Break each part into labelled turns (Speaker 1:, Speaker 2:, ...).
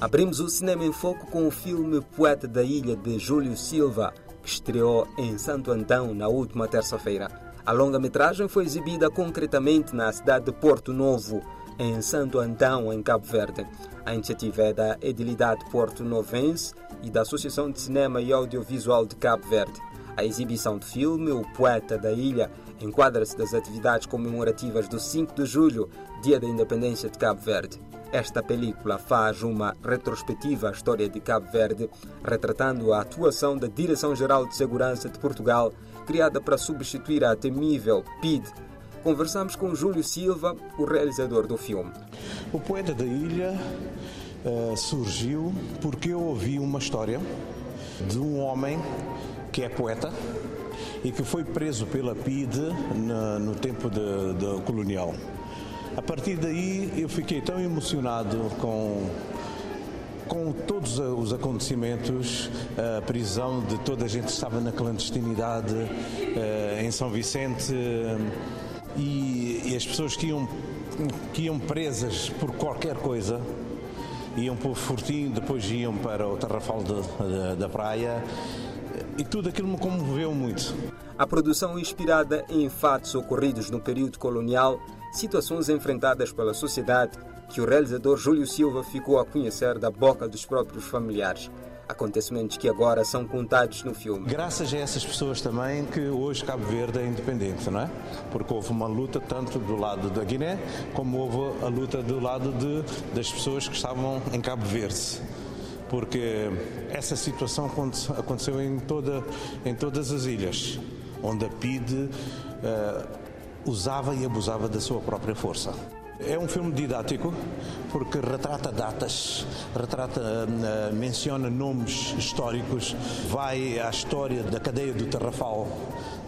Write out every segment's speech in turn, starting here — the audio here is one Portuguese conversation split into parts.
Speaker 1: Abrimos o Cinema em Foco com o filme Poeta da Ilha de Júlio Silva, que estreou em Santo Antão na última terça-feira. A longa-metragem foi exibida concretamente na cidade de Porto Novo, em Santo Antão, em Cabo Verde. A iniciativa é da Edilidade Porto Novense e da Associação de Cinema e Audiovisual de Cabo Verde. A exibição do filme O Poeta da Ilha enquadra-se das atividades comemorativas do 5 de julho, Dia da Independência de Cabo Verde. Esta película faz uma retrospectiva à história de Cabo Verde, retratando a atuação da Direção-Geral de Segurança de Portugal, criada para substituir a temível PID. Conversamos com Júlio Silva, o realizador do filme.
Speaker 2: O Poeta da Ilha uh, surgiu porque eu ouvi uma história de um homem que é poeta e que foi preso pela PIDE no, no tempo de, de colonial. A partir daí eu fiquei tão emocionado com com todos os acontecimentos, a prisão de toda a gente que estava na clandestinidade eh, em São Vicente e, as pessoas que iam, que iam presas por qualquer coisa, iam para o Fortim, depois iam para o Tarrafal de, de, da praia e tudo aquilo me comoveu muito.
Speaker 1: A produção inspirada em fatos ocorridos no período colonial, situações enfrentadas pela sociedade que o realizador Júlio Silva ficou a conhecer da boca dos próprios familiares. Acontecimentos que agora são contados no filme.
Speaker 2: Graças a essas pessoas também que hoje Cabo Verde é independente, não é? Porque houve uma luta tanto do lado da Guiné como houve a luta do lado de, das pessoas que estavam em Cabo Verde porque essa situação aconteceu em, toda, em todas as ilhas, onde a PID uh, usava e abusava da sua própria força. É um filme didático porque retrata datas, retrata, uh, menciona nomes históricos, vai à história da cadeia do Tarrafal,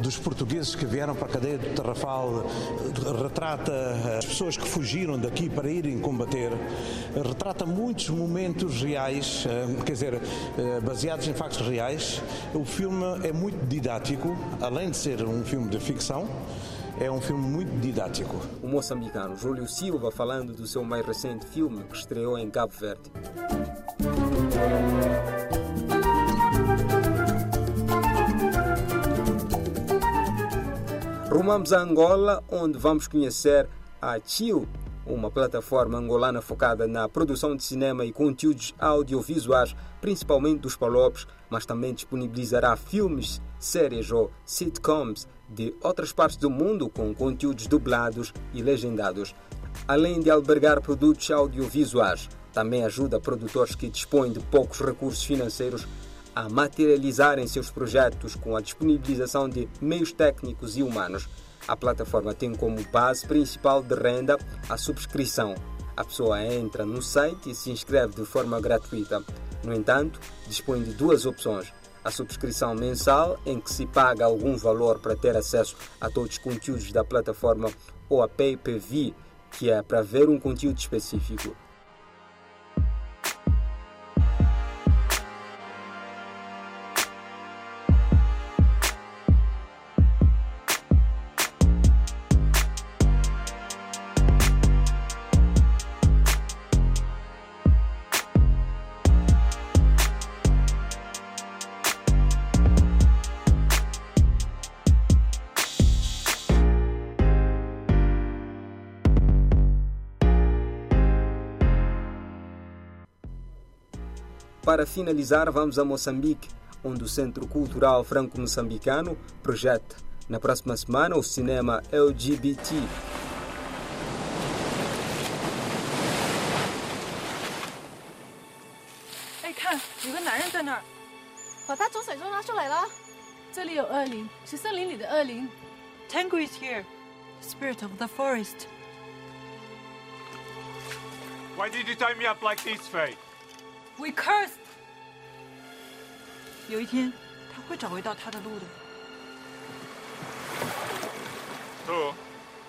Speaker 2: dos portugueses que vieram para a cadeia do Tarrafal, retrata as pessoas que fugiram daqui para irem combater, retrata muitos momentos reais, uh, quer dizer, baseados em factos reais. O filme é muito didático, além de ser um filme de ficção é um filme muito didático.
Speaker 1: O moçambicano Júlio Silva falando do seu mais recente filme que estreou em Cabo Verde. Rumamos a Angola, onde vamos conhecer a Chill, uma plataforma angolana focada na produção de cinema e conteúdos audiovisuais, principalmente dos palopes, mas também disponibilizará filmes, séries ou sitcoms de outras partes do mundo com conteúdos dublados e legendados. Além de albergar produtos audiovisuais, também ajuda produtores que dispõem de poucos recursos financeiros a materializarem seus projetos com a disponibilização de meios técnicos e humanos. A plataforma tem como base principal de renda a subscrição. A pessoa entra no site e se inscreve de forma gratuita. No entanto, dispõe de duas opções: a subscrição mensal, em que se paga algum valor para ter acesso a todos os conteúdos da plataforma, ou a pay-per-view, que é para ver um conteúdo específico. Para finalizar, vamos a Moçambique, onde o Centro Cultural Franco-Moçambicano projeta na próxima semana o cinema LGBT.
Speaker 3: Ei, 看，有个男人在那儿，
Speaker 4: 把他从水中拉出来了。
Speaker 3: 这里有恶灵，是森林里的恶灵。Tango is here, spirit of the forest.
Speaker 5: Why did you tie me up like this, Faye?
Speaker 3: We cursed. 有一天，他会找回到他的路的。
Speaker 5: Estou.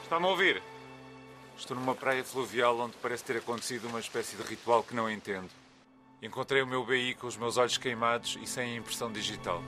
Speaker 5: Está-me a ouvir? Estou numa praia fluvial onde parece ter acontecido uma espécie de ritual que não entendo. Encontrei o meu BI com os meus olhos queimados e sem a impressão digital.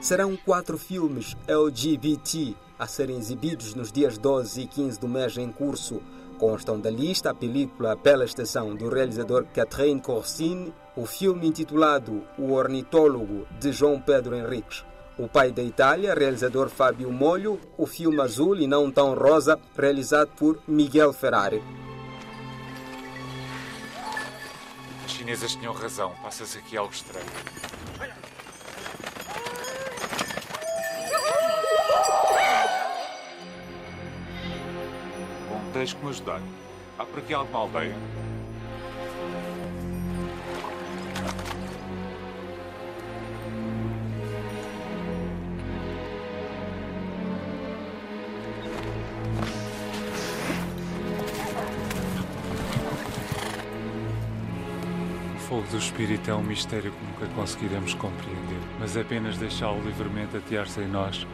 Speaker 1: Serão quatro filmes LGBT a serem exibidos nos dias 12 e 15 do mês em curso, Constam da lista a película Pela Estação do realizador Catherine Corsini, o filme intitulado O Ornitólogo de João Pedro Henriques, o pai da Itália, realizador Fábio Molho, o filme Azul e Não Tão Rosa, realizado por Miguel Ferrari.
Speaker 5: As chinesas tinham razão, passa-se aqui algo estranho. Tens que me ajudar. Há por aqui alguma aldeia? O fogo do espírito é um mistério que nunca conseguiremos compreender, mas é apenas deixá-lo livremente atear-se em nós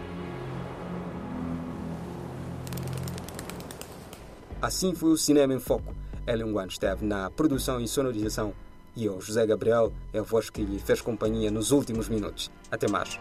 Speaker 1: Assim foi o Cinema em Foco. Ellen Wan esteve na produção e sonorização e eu, José Gabriel, é a voz que lhe fez companhia nos últimos minutos. Até mais.